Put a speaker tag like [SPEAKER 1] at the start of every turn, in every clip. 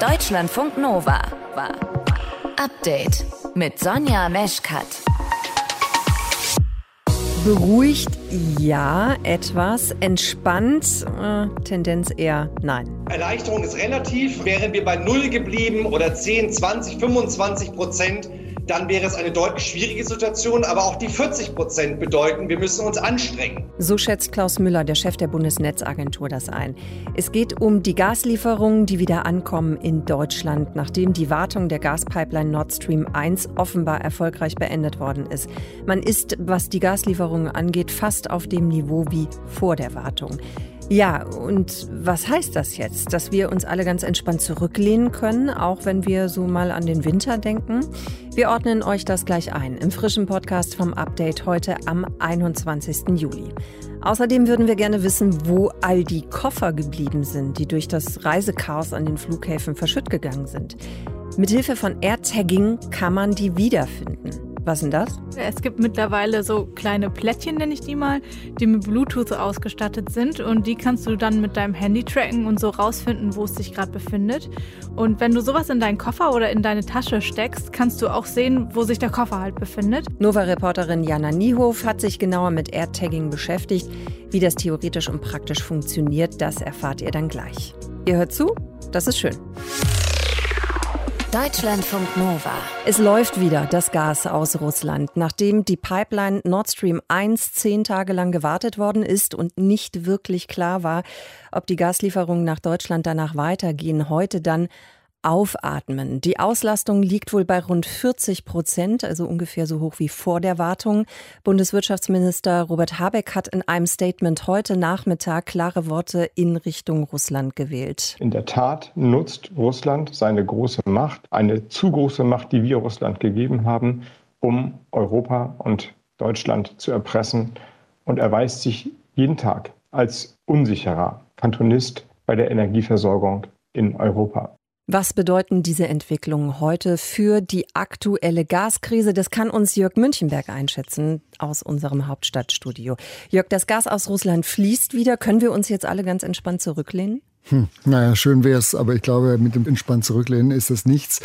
[SPEAKER 1] Deutschlandfunk Nova war Update mit Sonja Meschkat.
[SPEAKER 2] Beruhigt ja, etwas. Entspannt, äh, Tendenz eher nein.
[SPEAKER 3] Erleichterung ist relativ. Wären wir bei Null geblieben oder 10, 20, 25 Prozent, dann wäre es eine deutlich schwierige Situation. Aber auch die 40 Prozent bedeuten, wir müssen uns anstrengen.
[SPEAKER 2] So schätzt Klaus Müller, der Chef der Bundesnetzagentur, das ein. Es geht um die Gaslieferungen, die wieder ankommen in Deutschland, nachdem die Wartung der Gaspipeline Nord Stream 1 offenbar erfolgreich beendet worden ist. Man ist, was die Gaslieferungen angeht, fast auf dem Niveau wie vor der Wartung. Ja, und was heißt das jetzt? Dass wir uns alle ganz entspannt zurücklehnen können, auch wenn wir so mal an den Winter denken? Wir ordnen euch das gleich ein im frischen Podcast vom Update heute am 21. Juli. Außerdem würden wir gerne wissen, wo all die Koffer geblieben sind, die durch das Reisechaos an den Flughäfen verschütt gegangen sind. Mithilfe von AirTagging kann man die wiederfinden. Was denn das?
[SPEAKER 4] Es gibt mittlerweile so kleine Plättchen, nenne ich die mal, die mit Bluetooth ausgestattet sind und die kannst du dann mit deinem Handy tracken und so rausfinden, wo es sich gerade befindet. Und wenn du sowas in deinen Koffer oder in deine Tasche steckst, kannst du auch sehen, wo sich der Koffer halt befindet.
[SPEAKER 2] Nova-Reporterin Jana Niehof hat sich genauer mit AirTagging beschäftigt. Wie das theoretisch und praktisch funktioniert, das erfahrt ihr dann gleich. Ihr hört zu? Das ist schön.
[SPEAKER 1] Deutschlandfunk Nova.
[SPEAKER 2] Es läuft wieder das Gas aus Russland, nachdem die Pipeline Nord Stream 1 zehn Tage lang gewartet worden ist und nicht wirklich klar war, ob die Gaslieferungen nach Deutschland danach weitergehen. Heute dann Aufatmen. Die Auslastung liegt wohl bei rund 40 Prozent, also ungefähr so hoch wie vor der Wartung. Bundeswirtschaftsminister Robert Habeck hat in einem Statement heute Nachmittag klare Worte in Richtung Russland gewählt.
[SPEAKER 5] In der Tat nutzt Russland seine große Macht, eine zu große Macht, die wir Russland gegeben haben, um Europa und Deutschland zu erpressen und erweist sich jeden Tag als unsicherer Kantonist bei der Energieversorgung in Europa.
[SPEAKER 2] Was bedeuten diese Entwicklungen heute für die aktuelle Gaskrise? Das kann uns Jörg Münchenberg einschätzen aus unserem Hauptstadtstudio. Jörg, das Gas aus Russland fließt wieder. Können wir uns jetzt alle ganz entspannt zurücklehnen?
[SPEAKER 6] Hm, naja, schön wäre es, aber ich glaube, mit dem entspannt zurücklehnen ist das nichts,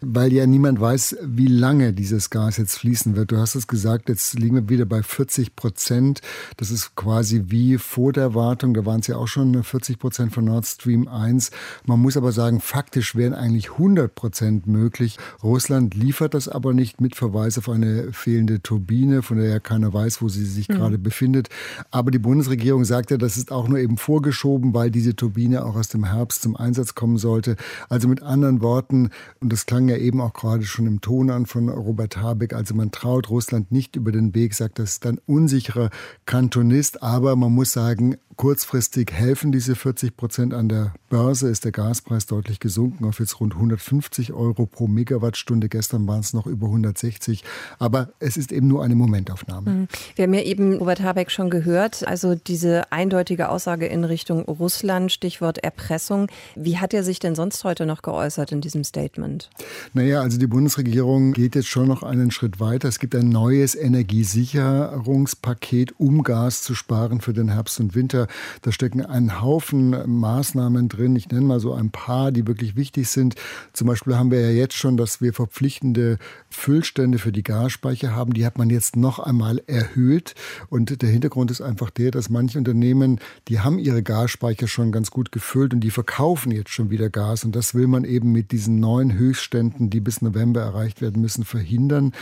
[SPEAKER 6] weil ja niemand weiß, wie lange dieses Gas jetzt fließen wird. Du hast es gesagt, jetzt liegen wir wieder bei 40 Prozent. Das ist quasi wie vor der Wartung. Da waren es ja auch schon 40 Prozent von Nord Stream 1. Man muss aber sagen, faktisch wären eigentlich 100 Prozent möglich. Russland liefert das aber nicht mit Verweis auf eine fehlende Turbine, von der ja keiner weiß, wo sie sich mhm. gerade befindet. Aber die Bundesregierung sagt ja, das ist auch nur eben vorgeschoben, weil diese Turbine auch aus dem Herbst zum Einsatz kommen sollte. Also mit anderen Worten, und das klang ja eben auch gerade schon im Ton an von Robert Habeck, also man traut Russland nicht über den Weg, sagt, das ein unsicherer Kantonist, aber man muss sagen, Kurzfristig helfen diese 40 Prozent an der Börse, ist der Gaspreis deutlich gesunken auf jetzt rund 150 Euro pro Megawattstunde. Gestern waren es noch über 160. Aber es ist eben nur eine Momentaufnahme. Mhm.
[SPEAKER 2] Wir haben ja eben Robert Habeck schon gehört, also diese eindeutige Aussage in Richtung Russland, Stichwort Erpressung. Wie hat er sich denn sonst heute noch geäußert in diesem Statement?
[SPEAKER 6] Naja, also die Bundesregierung geht jetzt schon noch einen Schritt weiter. Es gibt ein neues Energiesicherungspaket, um Gas zu sparen für den Herbst und Winter. Da stecken ein Haufen Maßnahmen drin. Ich nenne mal so ein paar, die wirklich wichtig sind. Zum Beispiel haben wir ja jetzt schon, dass wir verpflichtende Füllstände für die Gasspeicher haben. Die hat man jetzt noch einmal erhöht. Und der Hintergrund ist einfach der, dass manche Unternehmen, die haben ihre Gasspeicher schon ganz gut gefüllt und die verkaufen jetzt schon wieder Gas. Und das will man eben mit diesen neuen Höchstständen, die bis November erreicht werden müssen, verhindern.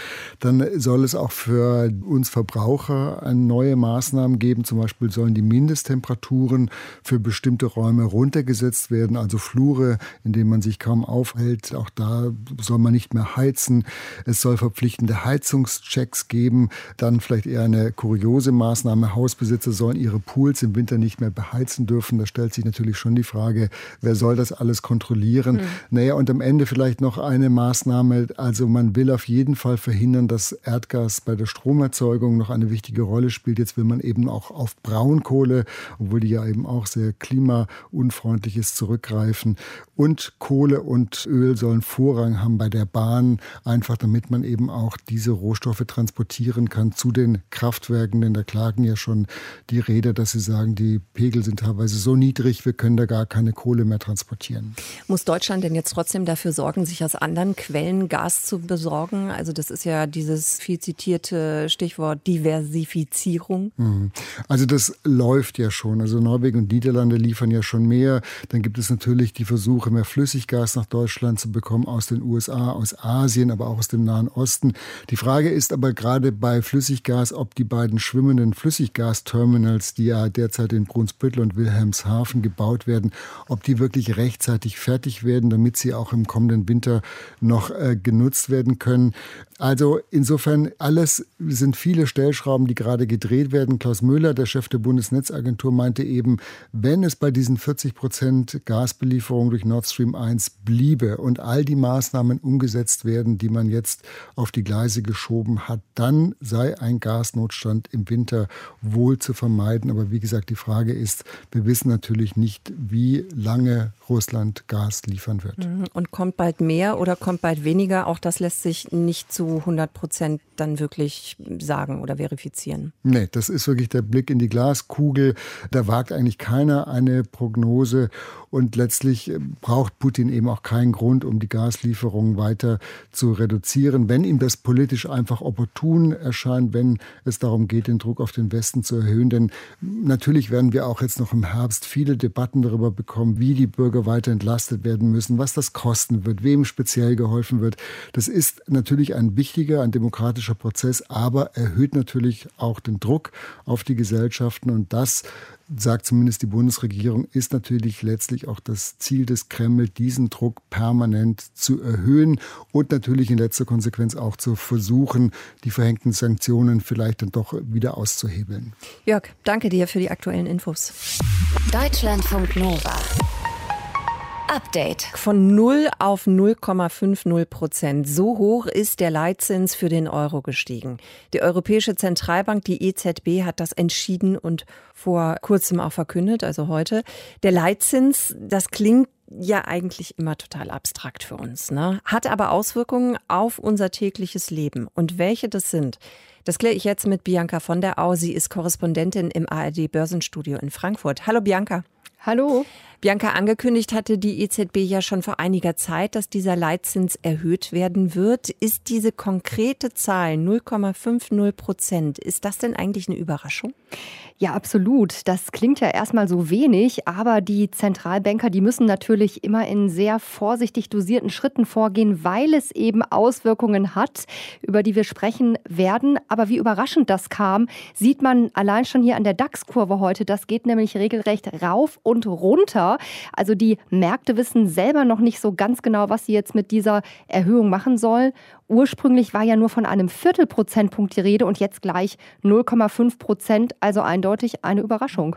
[SPEAKER 6] Dann soll es auch für uns Verbraucher neue Maßnahmen geben. Zum Beispiel sollen die Mindesttemperaturen Temperaturen für bestimmte Räume runtergesetzt werden, also Flure, in denen man sich kaum aufhält. Auch da soll man nicht mehr heizen. Es soll verpflichtende Heizungschecks geben. Dann vielleicht eher eine kuriose Maßnahme. Hausbesitzer sollen ihre Pools im Winter nicht mehr beheizen dürfen. Da stellt sich natürlich schon die Frage, wer soll das alles kontrollieren? Mhm. Naja, und am Ende vielleicht noch eine Maßnahme. Also man will auf jeden Fall verhindern, dass Erdgas bei der Stromerzeugung noch eine wichtige Rolle spielt. Jetzt will man eben auch auf Braunkohle obwohl die ja eben auch sehr klimaunfreundlich ist, zurückgreifen. Und Kohle und Öl sollen Vorrang haben bei der Bahn, einfach damit man eben auch diese Rohstoffe transportieren kann zu den Kraftwerken. Denn da klagen ja schon die Räder, dass sie sagen, die Pegel sind teilweise so niedrig, wir können können da gar keine Kohle mehr transportieren.
[SPEAKER 2] Muss Deutschland denn jetzt trotzdem dafür sorgen, sich aus anderen Quellen Gas zu besorgen? Also das ist ja dieses viel zitierte Stichwort Diversifizierung.
[SPEAKER 6] Mhm. Also das läuft ja schon. Also Norwegen und Niederlande liefern ja schon mehr. Dann gibt es natürlich die Versuche, mehr Flüssiggas nach Deutschland zu bekommen aus den USA, aus Asien, aber auch aus dem Nahen Osten. Die Frage ist aber gerade bei Flüssiggas, ob die beiden schwimmenden Flüssiggasterminals, die ja derzeit in Brunsbüttel und Wilhelmshaven gebaut werden, ob die wirklich rechtzeitig fertig werden, damit sie auch im kommenden Winter noch äh, genutzt werden können. Also insofern alles sind viele Stellschrauben, die gerade gedreht werden. Klaus Müller, der Chef der Bundesnetzagentur, meinte eben, wenn es bei diesen 40 Prozent Gasbelieferung durch Nord Stream 1 bliebe und all die Maßnahmen umgesetzt werden, die man jetzt auf die Gleise geschoben hat, dann sei ein Gasnotstand im Winter wohl zu vermeiden. Aber wie gesagt, die Frage ist, wir wissen natürlich nicht, wie lange Russland Gas liefern wird.
[SPEAKER 2] Mhm. Und kommt bald mehr oder kommt bald weniger? Auch das lässt sich nicht zu 100 Prozent dann wirklich sagen oder verifizieren.
[SPEAKER 6] Nee, das ist wirklich der Blick in die Glaskugel. Da wagt eigentlich keiner eine Prognose. Und letztlich äh, braucht Putin eben auch keinen Grund, um die Gaslieferungen weiter zu reduzieren. Wenn ihm das politisch einfach opportun erscheint, wenn es darum geht, den Druck auf den Westen zu erhöhen. Denn natürlich werden wir auch jetzt noch im Herbst viele Debatten darüber bekommen, wie die Bürger weiter entlastet werden müssen, was das kosten wird, wem speziell geholfen wird. Das ist natürlich ein wichtiger, ein demokratischer Prozess, aber erhöht natürlich auch den Druck auf die Gesellschaften. Und das sagt zumindest die Bundesregierung, ist natürlich letztlich auch das Ziel des Kreml, diesen Druck permanent zu erhöhen und natürlich in letzter Konsequenz auch zu versuchen, die verhängten Sanktionen vielleicht dann doch wieder auszuhebeln.
[SPEAKER 2] Jörg, danke dir für die aktuellen Infos.
[SPEAKER 1] Deutschlandfunk Nova. Update.
[SPEAKER 2] Von 0 auf 0,50 Prozent. So hoch ist der Leitzins für den Euro gestiegen. Die Europäische Zentralbank, die EZB, hat das entschieden und vor kurzem auch verkündet, also heute. Der Leitzins, das klingt ja eigentlich immer total abstrakt für uns, ne? hat aber Auswirkungen auf unser tägliches Leben. Und welche das sind, das kläre ich jetzt mit Bianca von der Au. Sie ist Korrespondentin im ARD Börsenstudio in Frankfurt. Hallo Bianca.
[SPEAKER 7] Hallo.
[SPEAKER 2] Bianca, angekündigt hatte die EZB ja schon vor einiger Zeit, dass dieser Leitzins erhöht werden wird. Ist diese konkrete Zahl 0,50 Prozent, ist das denn eigentlich eine Überraschung?
[SPEAKER 7] Ja, absolut. Das klingt ja erstmal so wenig, aber die Zentralbanker, die müssen natürlich immer in sehr vorsichtig dosierten Schritten vorgehen, weil es eben Auswirkungen hat, über die wir sprechen werden. Aber wie überraschend das kam, sieht man allein schon hier an der DAX-Kurve heute. Das geht nämlich regelrecht rauf und runter. Also die Märkte wissen selber noch nicht so ganz genau, was sie jetzt mit dieser Erhöhung machen sollen. Ursprünglich war ja nur von einem Viertelprozentpunkt die Rede und jetzt gleich 0,5 Prozent, also eindeutig eine Überraschung.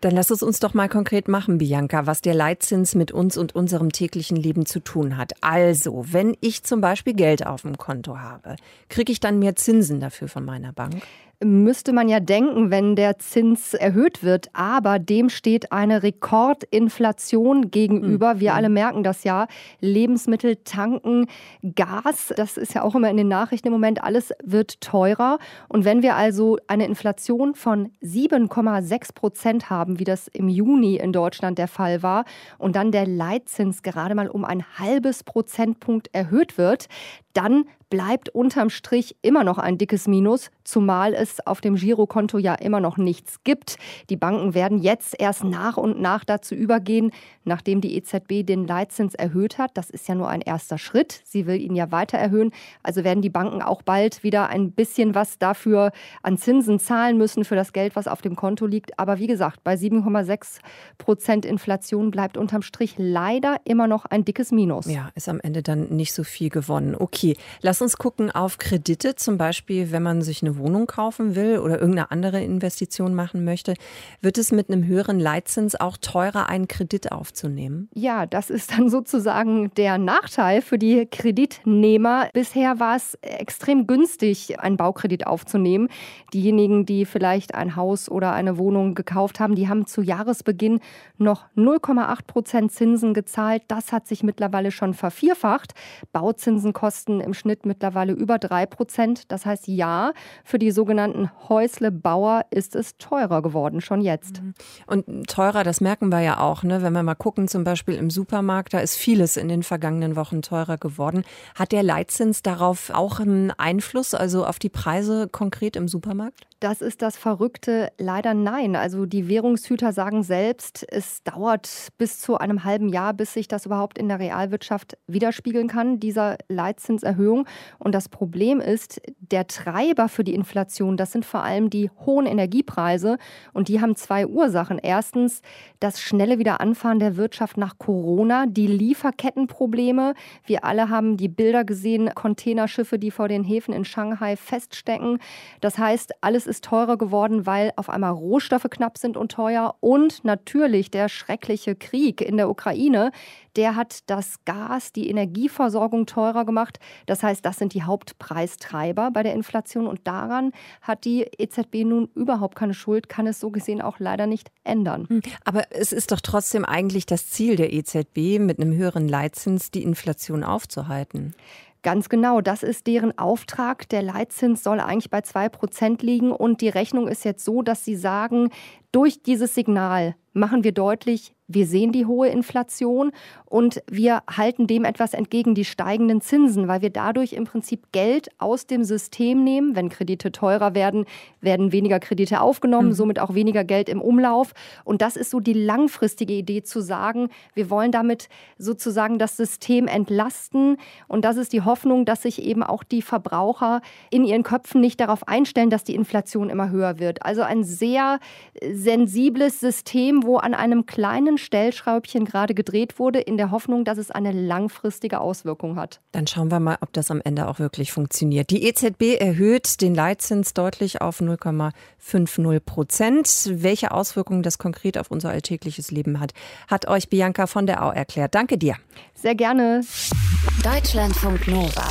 [SPEAKER 2] Dann lass es uns doch mal konkret machen, Bianca, was der Leitzins mit uns und unserem täglichen Leben zu tun hat. Also, wenn ich zum Beispiel Geld auf dem Konto habe, kriege ich dann mehr Zinsen dafür von meiner Bank?
[SPEAKER 7] Müsste man ja denken, wenn der Zins erhöht wird. Aber dem steht eine Rekordinflation gegenüber. Wir mhm. alle merken das ja. Lebensmittel, Tanken, Gas, das ist ja auch immer in den Nachrichten im Moment, alles wird teurer. Und wenn wir also eine Inflation von 7,6 Prozent haben, wie das im Juni in Deutschland der Fall war, und dann der Leitzins gerade mal um ein halbes Prozentpunkt erhöht wird, dann bleibt unterm Strich immer noch ein dickes Minus, zumal es auf dem Girokonto ja immer noch nichts gibt. Die Banken werden jetzt erst nach und nach dazu übergehen, nachdem die EZB den Leitzins erhöht hat. Das ist ja nur ein erster Schritt. Sie will ihn ja weiter erhöhen. Also werden die Banken auch bald wieder ein bisschen was dafür an Zinsen zahlen müssen für das Geld, was auf dem Konto liegt. Aber wie gesagt, bei 7,6 Prozent Inflation bleibt unterm Strich leider immer noch ein dickes Minus.
[SPEAKER 2] Ja, ist am Ende dann nicht so viel gewonnen. Okay, lass uns gucken auf Kredite, zum Beispiel, wenn man sich eine Wohnung kaufen will oder irgendeine andere Investition machen möchte. Wird es mit einem höheren Leitzins auch teurer, einen Kredit aufzunehmen?
[SPEAKER 7] Ja, das ist dann sozusagen der Nachteil für die Kreditnehmer. Bisher war es extrem günstig, einen Baukredit aufzunehmen. Diejenigen, die vielleicht ein Haus oder eine Wohnung gekauft haben, die haben zu Jahresbeginn noch 0,8 Prozent Zinsen gezahlt. Das hat sich mittlerweile schon vervierfacht. Bauzinsen kosten im Schnitt mittlerweile über 3 Prozent. Das heißt, ja, für die sogenannten sogenannten Häuslebauer ist es teurer geworden, schon jetzt. Mhm.
[SPEAKER 2] Und teurer, das merken wir ja auch, ne? wenn wir mal gucken, zum Beispiel im Supermarkt, da ist vieles in den vergangenen Wochen teurer geworden. Hat der Leitzins darauf auch einen Einfluss, also auf die Preise konkret im Supermarkt?
[SPEAKER 7] Das ist das Verrückte. Leider nein. Also die Währungshüter sagen selbst, es dauert bis zu einem halben Jahr, bis sich das überhaupt in der Realwirtschaft widerspiegeln kann, dieser Leitzinserhöhung. Und das Problem ist, der Treiber für die Inflation, das sind vor allem die hohen Energiepreise. Und die haben zwei Ursachen. Erstens das schnelle Wiederanfahren der Wirtschaft nach Corona, die Lieferkettenprobleme. Wir alle haben die Bilder gesehen, Containerschiffe, die vor den Häfen in Shanghai feststecken. Das heißt, alles ist ist teurer geworden, weil auf einmal Rohstoffe knapp sind und teuer. Und natürlich der schreckliche Krieg in der Ukraine, der hat das Gas, die Energieversorgung teurer gemacht. Das heißt, das sind die Hauptpreistreiber bei der Inflation. Und daran hat die EZB nun überhaupt keine Schuld, kann es so gesehen auch leider nicht ändern. Hm,
[SPEAKER 2] aber es ist doch trotzdem eigentlich das Ziel der EZB, mit einem höheren Leitzins die Inflation aufzuhalten.
[SPEAKER 7] Ganz genau, das ist deren Auftrag. Der Leitzins soll eigentlich bei 2% liegen und die Rechnung ist jetzt so, dass sie sagen, durch dieses Signal machen wir deutlich, wir sehen die hohe Inflation und wir halten dem etwas entgegen, die steigenden Zinsen, weil wir dadurch im Prinzip Geld aus dem System nehmen. Wenn Kredite teurer werden, werden weniger Kredite aufgenommen, mhm. somit auch weniger Geld im Umlauf. Und das ist so die langfristige Idee zu sagen, wir wollen damit sozusagen das System entlasten. Und das ist die Hoffnung, dass sich eben auch die Verbraucher in ihren Köpfen nicht darauf einstellen, dass die Inflation immer höher wird. Also ein sehr sensibles System, wo an einem kleinen Stellschraubchen gerade gedreht wurde, in der Hoffnung, dass es eine langfristige Auswirkung hat.
[SPEAKER 2] Dann schauen wir mal, ob das am Ende auch wirklich funktioniert. Die EZB erhöht den Leitzins deutlich auf 0,50 Prozent. Welche Auswirkungen das konkret auf unser alltägliches Leben hat, hat euch Bianca von der Au erklärt. Danke dir.
[SPEAKER 7] Sehr gerne.
[SPEAKER 1] Deutschlandfunk Nova.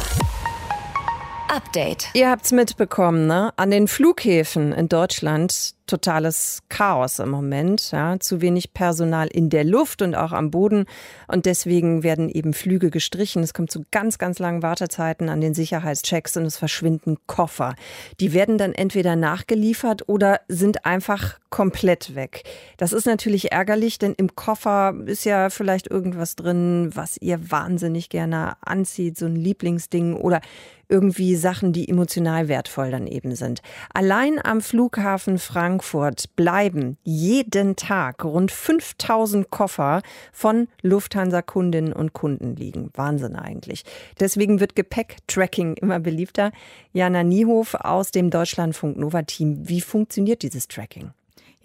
[SPEAKER 1] Update.
[SPEAKER 2] Ihr habt's mitbekommen, ne? An den Flughäfen in Deutschland totales Chaos im Moment. Ja, zu wenig Personal in der Luft und auch am Boden. Und deswegen werden eben Flüge gestrichen. Es kommt zu ganz, ganz langen Wartezeiten an den Sicherheitschecks und es verschwinden Koffer. Die werden dann entweder nachgeliefert oder sind einfach komplett weg. Das ist natürlich ärgerlich, denn im Koffer ist ja vielleicht irgendwas drin, was ihr wahnsinnig gerne anzieht, so ein Lieblingsding oder irgendwie Sachen, die emotional wertvoll dann eben sind. Allein am Flughafen Frankfurt Frankfurt bleiben jeden Tag rund 5000 Koffer von Lufthansa-Kundinnen und Kunden liegen. Wahnsinn eigentlich. Deswegen wird Gepäck-Tracking immer beliebter. Jana Niehof aus dem Deutschlandfunk Nova-Team. Wie funktioniert dieses Tracking?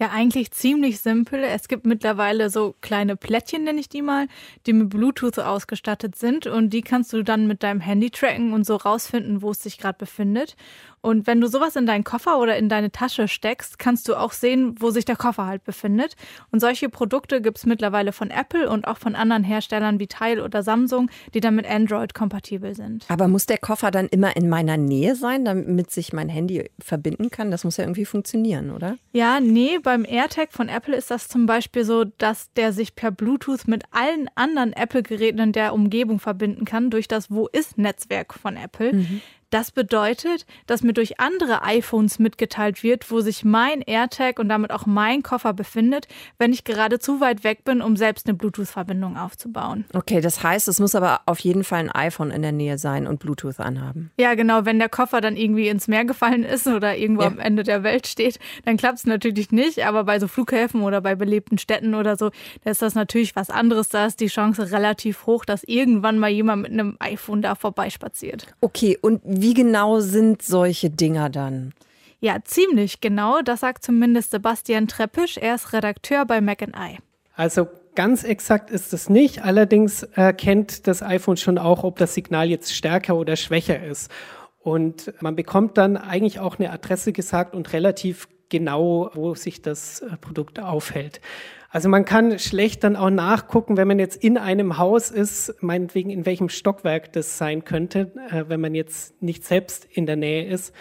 [SPEAKER 4] Ja, eigentlich ziemlich simpel. Es gibt mittlerweile so kleine Plättchen, nenne ich die mal, die mit Bluetooth ausgestattet sind und die kannst du dann mit deinem Handy tracken und so rausfinden, wo es sich gerade befindet. Und wenn du sowas in deinen Koffer oder in deine Tasche steckst, kannst du auch sehen, wo sich der Koffer halt befindet. Und solche Produkte gibt es mittlerweile von Apple und auch von anderen Herstellern wie Tile oder Samsung, die dann mit Android kompatibel sind.
[SPEAKER 2] Aber muss der Koffer dann immer in meiner Nähe sein, damit sich mein Handy verbinden kann? Das muss ja irgendwie funktionieren, oder?
[SPEAKER 4] Ja, nee, beim AirTag von Apple ist das zum Beispiel so, dass der sich per Bluetooth mit allen anderen Apple-Geräten in der Umgebung verbinden kann durch das Wo ist-Netzwerk von Apple. Mhm. Das bedeutet, dass mir durch andere iPhones mitgeteilt wird, wo sich mein AirTag und damit auch mein Koffer befindet, wenn ich gerade zu weit weg bin, um selbst eine Bluetooth-Verbindung aufzubauen.
[SPEAKER 2] Okay, das heißt, es muss aber auf jeden Fall ein iPhone in der Nähe sein und Bluetooth anhaben.
[SPEAKER 4] Ja, genau. Wenn der Koffer dann irgendwie ins Meer gefallen ist oder irgendwo ja. am Ende der Welt steht, dann klappt es natürlich nicht. Aber bei so Flughäfen oder bei belebten Städten oder so, da ist das natürlich was anderes. Da ist die Chance relativ hoch, dass irgendwann mal jemand mit einem iPhone da vorbeispaziert.
[SPEAKER 2] Okay, und wie genau sind solche Dinger dann?
[SPEAKER 4] Ja, ziemlich genau. Das sagt zumindest Sebastian Treppisch. Er ist Redakteur bei Mac I.
[SPEAKER 8] Also ganz exakt ist es nicht. Allerdings erkennt das iPhone schon auch, ob das Signal jetzt stärker oder schwächer ist. Und man bekommt dann eigentlich auch eine Adresse gesagt und relativ genau, wo sich das äh, Produkt aufhält. Also man kann schlecht dann auch nachgucken, wenn man jetzt in einem Haus ist, meinetwegen in welchem Stockwerk das sein könnte, äh, wenn man jetzt nicht selbst in der Nähe ist.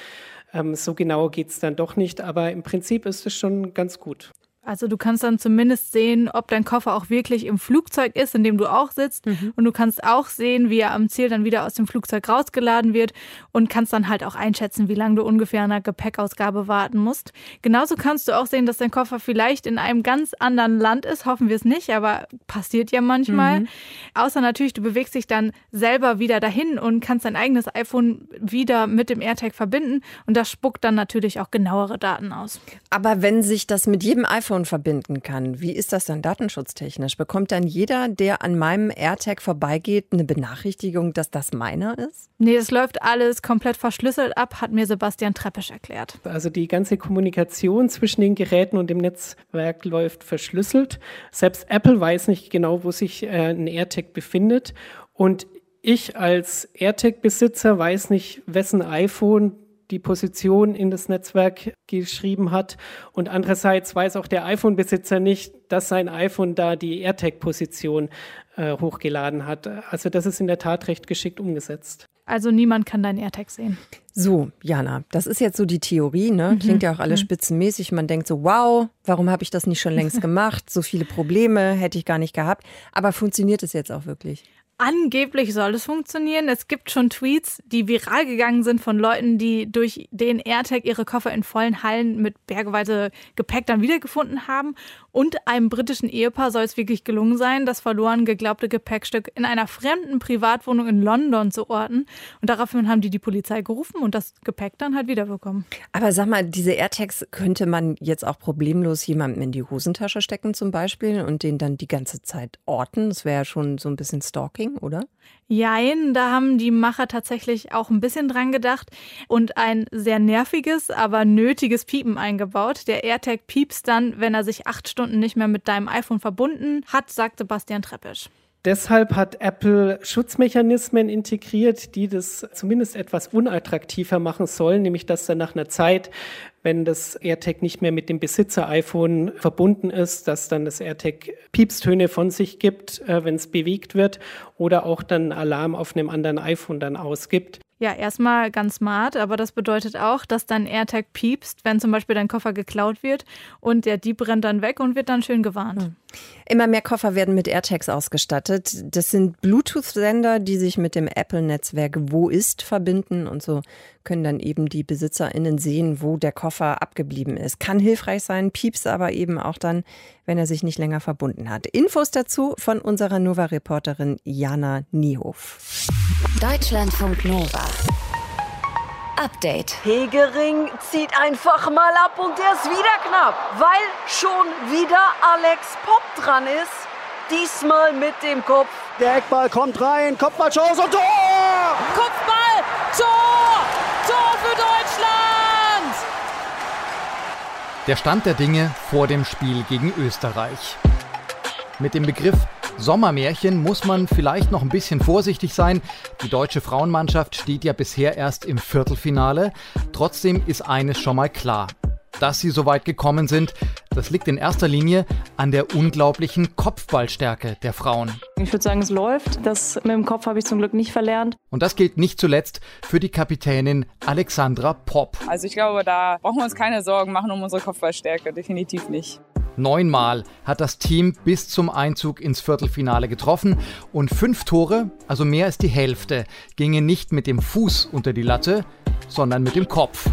[SPEAKER 8] Ähm, so genau geht's dann doch nicht, aber im Prinzip ist es schon ganz gut.
[SPEAKER 4] Also du kannst dann zumindest sehen, ob dein Koffer auch wirklich im Flugzeug ist, in dem du auch sitzt. Mhm. Und du kannst auch sehen, wie er am Ziel dann wieder aus dem Flugzeug rausgeladen wird und kannst dann halt auch einschätzen, wie lange du ungefähr an der Gepäckausgabe warten musst. Genauso kannst du auch sehen, dass dein Koffer vielleicht in einem ganz anderen Land ist. Hoffen wir es nicht, aber passiert ja manchmal. Mhm. Außer natürlich, du bewegst dich dann selber wieder dahin und kannst dein eigenes iPhone wieder mit dem AirTag verbinden. Und das spuckt dann natürlich auch genauere Daten aus.
[SPEAKER 2] Aber wenn sich das mit jedem iPhone Smartphone verbinden kann, wie ist das dann datenschutztechnisch? Bekommt dann jeder, der an meinem AirTag vorbeigeht, eine Benachrichtigung, dass das meiner ist?
[SPEAKER 4] Nee, das läuft alles komplett verschlüsselt ab, hat mir Sebastian Treppisch erklärt.
[SPEAKER 8] Also die ganze Kommunikation zwischen den Geräten und dem Netzwerk läuft verschlüsselt. Selbst Apple weiß nicht genau, wo sich äh, ein AirTag befindet. Und ich als AirTag-Besitzer weiß nicht, wessen iPhone die Position in das Netzwerk geschrieben hat. Und andererseits weiß auch der iPhone-Besitzer nicht, dass sein iPhone da die AirTag-Position äh, hochgeladen hat. Also das ist in der Tat recht geschickt umgesetzt.
[SPEAKER 4] Also niemand kann deinen AirTag sehen.
[SPEAKER 2] So, Jana, das ist jetzt so die Theorie, ne? Mhm. Klingt ja auch alles mhm. spitzenmäßig. Man denkt so, wow, warum habe ich das nicht schon längst gemacht? So viele Probleme hätte ich gar nicht gehabt. Aber funktioniert es jetzt auch wirklich?
[SPEAKER 4] Angeblich soll es funktionieren. Es gibt schon Tweets, die viral gegangen sind von Leuten, die durch den AirTag ihre Koffer in vollen Hallen mit bergeweise Gepäck dann wiedergefunden haben. Und einem britischen Ehepaar soll es wirklich gelungen sein, das verloren geglaubte Gepäckstück in einer fremden Privatwohnung in London zu orten. Und daraufhin haben die die Polizei gerufen und das Gepäck dann halt wiederbekommen.
[SPEAKER 2] Aber sag mal, diese AirTags könnte man jetzt auch problemlos jemandem in die Hosentasche stecken zum Beispiel und den dann die ganze Zeit orten. Das wäre ja schon so ein bisschen Stalking, oder?
[SPEAKER 4] Jein, da haben die Macher tatsächlich auch ein bisschen dran gedacht und ein sehr nerviges, aber nötiges Piepen eingebaut. Der AirTag piepst dann, wenn er sich acht Stunden nicht mehr mit deinem iPhone verbunden hat, sagt Sebastian Treppisch.
[SPEAKER 8] Deshalb hat Apple Schutzmechanismen integriert, die das zumindest etwas unattraktiver machen sollen, nämlich dass dann nach einer Zeit, wenn das AirTag nicht mehr mit dem Besitzer-iPhone verbunden ist, dass dann das AirTag Piepstöne von sich gibt, äh, wenn es bewegt wird oder auch dann Alarm auf einem anderen iPhone dann ausgibt.
[SPEAKER 4] Ja, erstmal ganz smart, aber das bedeutet auch, dass dein AirTag piepst, wenn zum Beispiel dein Koffer geklaut wird und der Dieb rennt dann weg und wird dann schön gewarnt. Hm.
[SPEAKER 2] Immer mehr Koffer werden mit AirTags ausgestattet. Das sind Bluetooth-Sender, die sich mit dem Apple-Netzwerk Wo ist verbinden und so können dann eben die BesitzerInnen sehen, wo der Koffer abgeblieben ist. Kann hilfreich sein, pieps aber eben auch dann, wenn er sich nicht länger verbunden hat. Infos dazu von unserer Nova-Reporterin Jana Niehof.
[SPEAKER 1] Deutschlandfunk Nova. Update.
[SPEAKER 9] Hegering zieht einfach mal ab und der ist wieder knapp, weil schon wieder Alex Popp dran ist. Diesmal mit dem Kopf.
[SPEAKER 10] Der Eckball kommt rein, Kopfballchance und Tor!
[SPEAKER 9] Kopfball, Tor! Tor für Deutschland!
[SPEAKER 11] Der Stand der Dinge vor dem Spiel gegen Österreich. Mit dem Begriff Sommermärchen muss man vielleicht noch ein bisschen vorsichtig sein. Die deutsche Frauenmannschaft steht ja bisher erst im Viertelfinale. Trotzdem ist eines schon mal klar. Dass sie so weit gekommen sind, das liegt in erster Linie an der unglaublichen Kopfballstärke der Frauen.
[SPEAKER 12] Ich würde sagen, es läuft. Das mit dem Kopf habe ich zum Glück nicht verlernt.
[SPEAKER 11] Und das gilt nicht zuletzt für die Kapitänin Alexandra Popp.
[SPEAKER 13] Also ich glaube, da brauchen wir uns keine Sorgen machen um unsere Kopfballstärke. Definitiv nicht.
[SPEAKER 11] Neunmal hat das Team bis zum Einzug ins Viertelfinale getroffen und fünf Tore, also mehr als die Hälfte, gingen nicht mit dem Fuß unter die Latte, sondern mit dem Kopf.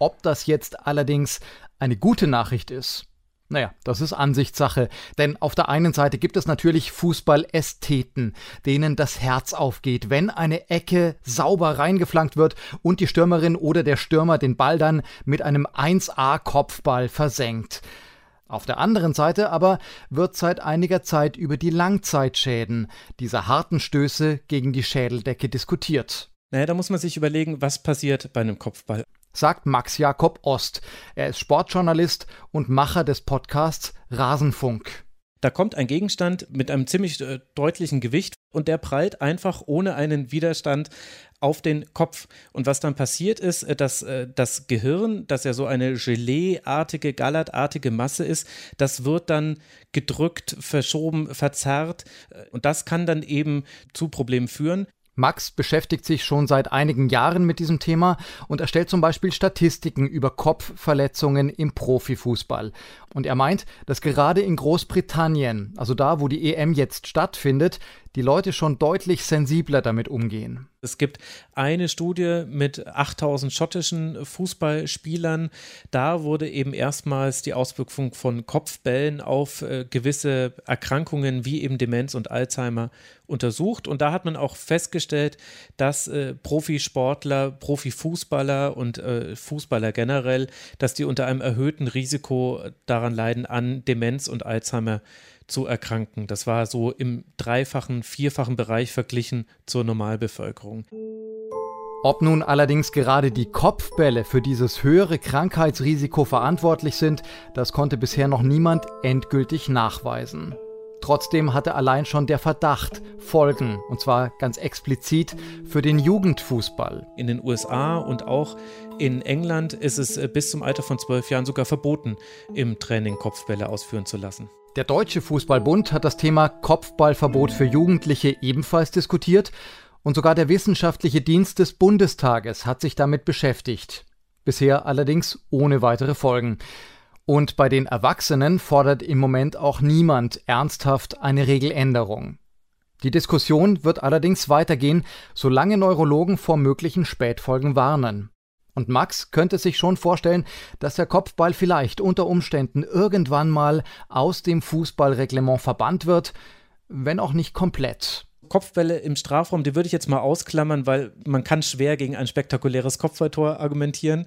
[SPEAKER 11] Ob das jetzt allerdings eine gute Nachricht ist, naja, das ist Ansichtssache, denn auf der einen Seite gibt es natürlich Fußballästheten, denen das Herz aufgeht, wenn eine Ecke sauber reingeflankt wird und die Stürmerin oder der Stürmer den Ball dann mit einem 1A-Kopfball versenkt. Auf der anderen Seite aber wird seit einiger Zeit über die Langzeitschäden dieser harten Stöße gegen die Schädeldecke diskutiert.
[SPEAKER 14] Naja, da muss man sich überlegen, was passiert bei einem Kopfball
[SPEAKER 11] sagt Max Jakob Ost. Er ist Sportjournalist und Macher des Podcasts Rasenfunk.
[SPEAKER 14] Da kommt ein Gegenstand mit einem ziemlich äh, deutlichen Gewicht und der prallt einfach ohne einen Widerstand auf den Kopf. Und was dann passiert ist, äh, dass äh, das Gehirn, das ja so eine Gelee-artige, gallertartige Masse ist, das wird dann gedrückt, verschoben, verzerrt. Und das kann dann eben zu Problemen führen.
[SPEAKER 11] Max beschäftigt sich schon seit einigen Jahren mit diesem Thema und erstellt zum Beispiel Statistiken über Kopfverletzungen im Profifußball. Und er meint, dass gerade in Großbritannien, also da, wo die EM jetzt stattfindet, die Leute schon deutlich sensibler damit umgehen.
[SPEAKER 14] Es gibt eine Studie mit 8000 schottischen Fußballspielern. Da wurde eben erstmals die Auswirkung von Kopfbällen auf äh, gewisse Erkrankungen wie eben Demenz und Alzheimer untersucht. Und da hat man auch festgestellt, dass äh, Profisportler, Profifußballer und äh, Fußballer generell, dass die unter einem erhöhten Risiko daran leiden, an Demenz und Alzheimer zu erkranken. Das war so im dreifachen, vierfachen Bereich verglichen zur Normalbevölkerung.
[SPEAKER 11] Ob nun allerdings gerade die Kopfbälle für dieses höhere Krankheitsrisiko verantwortlich sind, das konnte bisher noch niemand endgültig nachweisen. Trotzdem hatte allein schon der Verdacht Folgen, und zwar ganz explizit für den Jugendfußball.
[SPEAKER 14] In den USA und auch in England ist es äh, bis zum Alter von zwölf Jahren sogar verboten, im Training Kopfbälle ausführen zu lassen.
[SPEAKER 11] Der Deutsche Fußballbund hat das Thema Kopfballverbot für Jugendliche ebenfalls diskutiert und sogar der Wissenschaftliche Dienst des Bundestages hat sich damit beschäftigt. Bisher allerdings ohne weitere Folgen. Und bei den Erwachsenen fordert im Moment auch niemand ernsthaft eine Regeländerung. Die Diskussion wird allerdings weitergehen, solange Neurologen vor möglichen Spätfolgen warnen. Und Max könnte sich schon vorstellen, dass der Kopfball vielleicht unter Umständen irgendwann mal aus dem Fußballreglement verbannt wird, wenn auch nicht komplett.
[SPEAKER 14] Kopfbälle im Strafraum, die würde ich jetzt mal ausklammern, weil man kann schwer gegen ein spektakuläres Kopfballtor argumentieren,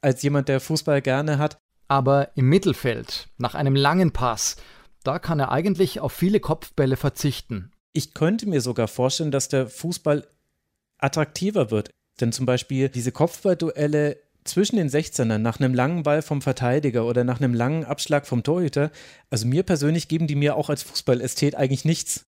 [SPEAKER 14] als jemand, der Fußball gerne hat.
[SPEAKER 11] Aber im Mittelfeld, nach einem langen Pass, da kann er eigentlich auf viele Kopfbälle verzichten.
[SPEAKER 14] Ich könnte mir sogar vorstellen, dass der Fußball attraktiver wird. Denn zum Beispiel diese Kopfballduelle zwischen den 16ern nach einem langen Ball vom Verteidiger oder nach einem langen Abschlag vom Torhüter, also mir persönlich geben die mir auch als Fußballästhet eigentlich nichts.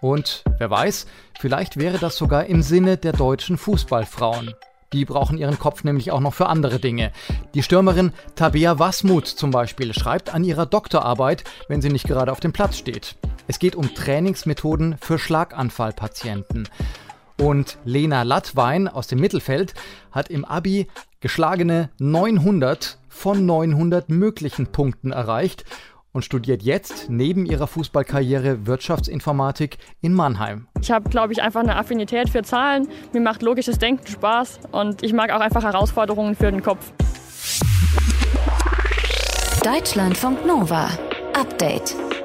[SPEAKER 11] Und wer weiß, vielleicht wäre das sogar im Sinne der deutschen Fußballfrauen. Die brauchen ihren Kopf nämlich auch noch für andere Dinge. Die Stürmerin Tabea Wasmut zum Beispiel schreibt an ihrer Doktorarbeit, wenn sie nicht gerade auf dem Platz steht. Es geht um Trainingsmethoden für Schlaganfallpatienten. Und Lena Lattwein aus dem Mittelfeld hat im Abi geschlagene 900 von 900 möglichen Punkten erreicht und studiert jetzt neben ihrer Fußballkarriere Wirtschaftsinformatik in Mannheim.
[SPEAKER 15] Ich habe, glaube ich, einfach eine Affinität für Zahlen. Mir macht logisches Denken Spaß und ich mag auch einfach Herausforderungen für den Kopf.
[SPEAKER 1] Deutschlandfunk Nova. Update.